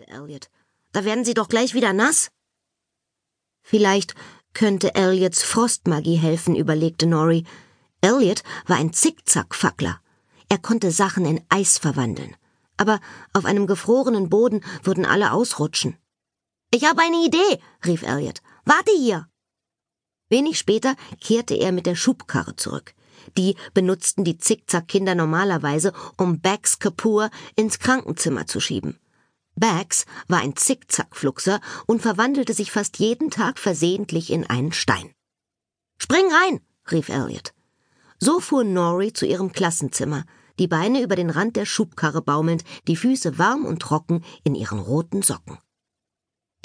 sagte Elliot. Da werden sie doch gleich wieder nass. Vielleicht könnte Elliots Frostmagie helfen, überlegte Nori. Elliot war ein Zickzackfackler. Er konnte Sachen in Eis verwandeln. Aber auf einem gefrorenen Boden würden alle ausrutschen. Ich habe eine Idee, rief Elliot. Warte hier. Wenig später kehrte er mit der Schubkarre zurück. Die benutzten die Zickzack-Kinder normalerweise, um Bags Kapoor ins Krankenzimmer zu schieben. Bags war ein Zickzackfluxer und verwandelte sich fast jeden Tag versehentlich in einen Stein. Spring rein, rief Elliot. So fuhr Nori zu ihrem Klassenzimmer, die Beine über den Rand der Schubkarre baumelnd, die Füße warm und trocken in ihren roten Socken.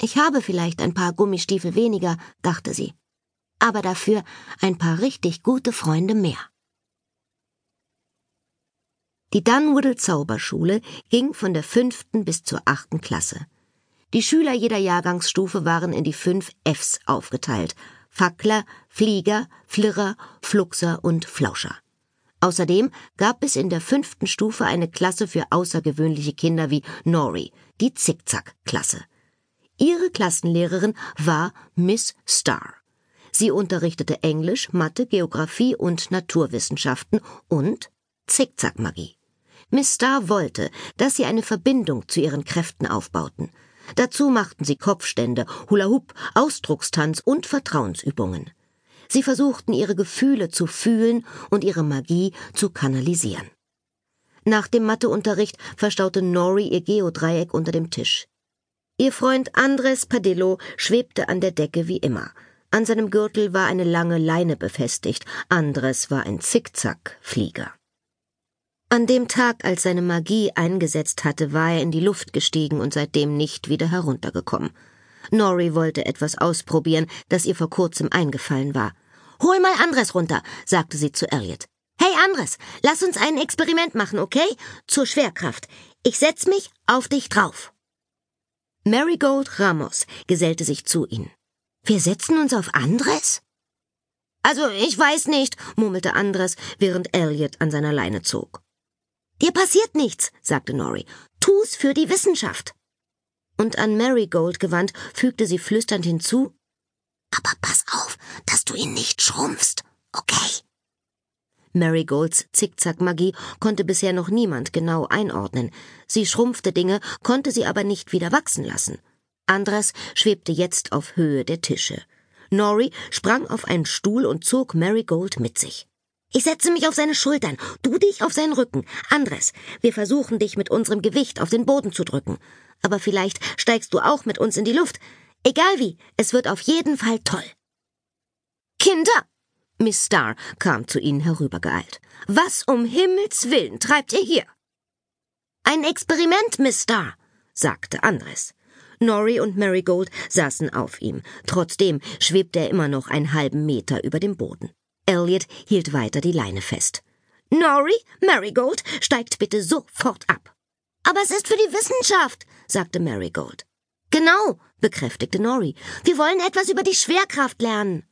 Ich habe vielleicht ein paar Gummistiefel weniger, dachte sie, aber dafür ein paar richtig gute Freunde mehr. Die Dunwoodle Zauberschule ging von der fünften bis zur achten Klasse. Die Schüler jeder Jahrgangsstufe waren in die fünf Fs aufgeteilt. Fackler, Flieger, Flirrer, Fluxer und Flauscher. Außerdem gab es in der fünften Stufe eine Klasse für außergewöhnliche Kinder wie Nori, die Zickzack-Klasse. Ihre Klassenlehrerin war Miss Starr. Sie unterrichtete Englisch, Mathe, Geographie und Naturwissenschaften und Zickzackmagie. Miss Starr wollte, dass sie eine Verbindung zu ihren Kräften aufbauten. Dazu machten sie Kopfstände, Hula-Hoop, Ausdruckstanz und Vertrauensübungen. Sie versuchten ihre Gefühle zu fühlen und ihre Magie zu kanalisieren. Nach dem Matheunterricht verstaute Nori ihr Geodreieck unter dem Tisch. Ihr Freund Andres Padillo schwebte an der Decke wie immer. An seinem Gürtel war eine lange Leine befestigt. Andres war ein Zickzack-Flieger. An dem Tag, als seine Magie eingesetzt hatte, war er in die Luft gestiegen und seitdem nicht wieder heruntergekommen. Nori wollte etwas ausprobieren, das ihr vor kurzem eingefallen war. Hol mal Andres runter, sagte sie zu Elliot. Hey Andres, lass uns ein Experiment machen, okay? Zur Schwerkraft. Ich setz mich auf dich drauf. Marigold Ramos gesellte sich zu ihnen. Wir setzen uns auf Andres? Also, ich weiß nicht, murmelte Andres, während Elliot an seiner Leine zog. Dir passiert nichts, sagte Nori. Tu's für die Wissenschaft. Und an Marigold gewandt, fügte sie flüsternd hinzu. Aber pass auf, dass du ihn nicht schrumpfst, okay? Marigolds Zickzackmagie konnte bisher noch niemand genau einordnen. Sie schrumpfte Dinge, konnte sie aber nicht wieder wachsen lassen. Andres schwebte jetzt auf Höhe der Tische. Nori sprang auf einen Stuhl und zog Marigold mit sich. Ich setze mich auf seine Schultern, du dich auf seinen Rücken. Andres, wir versuchen dich mit unserem Gewicht auf den Boden zu drücken. Aber vielleicht steigst du auch mit uns in die Luft. Egal wie, es wird auf jeden Fall toll. Kinder! Miss Starr kam zu ihnen herübergeeilt. Was um Himmels willen treibt ihr hier? Ein Experiment, Miss Starr, sagte Andres. Norrie und Marigold saßen auf ihm. Trotzdem schwebte er immer noch einen halben Meter über dem Boden. Elliot hielt weiter die Leine fest. Nori, Marigold, steigt bitte sofort ab. Aber es ist für die Wissenschaft, sagte Marigold. Genau, bekräftigte Nori. Wir wollen etwas über die Schwerkraft lernen.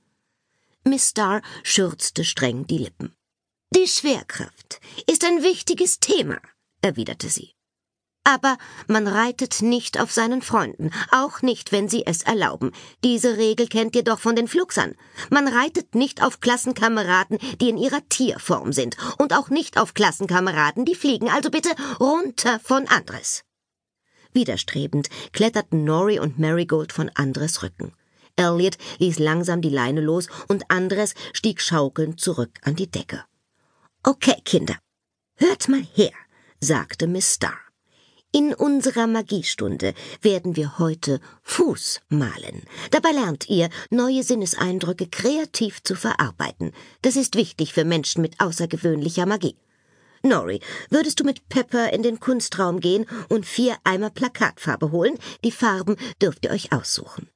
Miss Starr schürzte streng die Lippen. Die Schwerkraft ist ein wichtiges Thema, erwiderte sie. Aber man reitet nicht auf seinen Freunden, auch nicht, wenn sie es erlauben. Diese Regel kennt ihr doch von den Fluxern. Man reitet nicht auf Klassenkameraden, die in ihrer Tierform sind, und auch nicht auf Klassenkameraden, die fliegen, also bitte runter von Andres. Widerstrebend kletterten Nori und Marigold von Andres Rücken. Elliot ließ langsam die Leine los und Andres stieg schaukelnd zurück an die Decke. Okay, Kinder, hört mal her, sagte Miss Starr. In unserer Magiestunde werden wir heute Fuß malen. Dabei lernt ihr, neue Sinneseindrücke kreativ zu verarbeiten. Das ist wichtig für Menschen mit außergewöhnlicher Magie. Nori, würdest du mit Pepper in den Kunstraum gehen und vier Eimer Plakatfarbe holen? Die Farben dürft ihr euch aussuchen.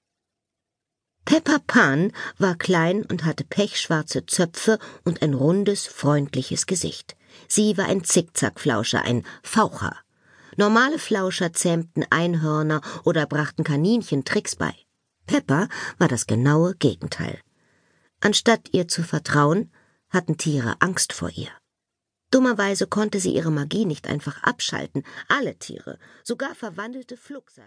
Pepper Pan war klein und hatte pechschwarze Zöpfe und ein rundes, freundliches Gesicht. Sie war ein Zickzackflauscher, ein Faucher. Normale Flauscher zähmten Einhörner oder brachten Kaninchen Tricks bei. Pepper war das genaue Gegenteil. Anstatt ihr zu vertrauen, hatten Tiere Angst vor ihr. Dummerweise konnte sie ihre Magie nicht einfach abschalten. Alle Tiere, sogar verwandelte Fluxer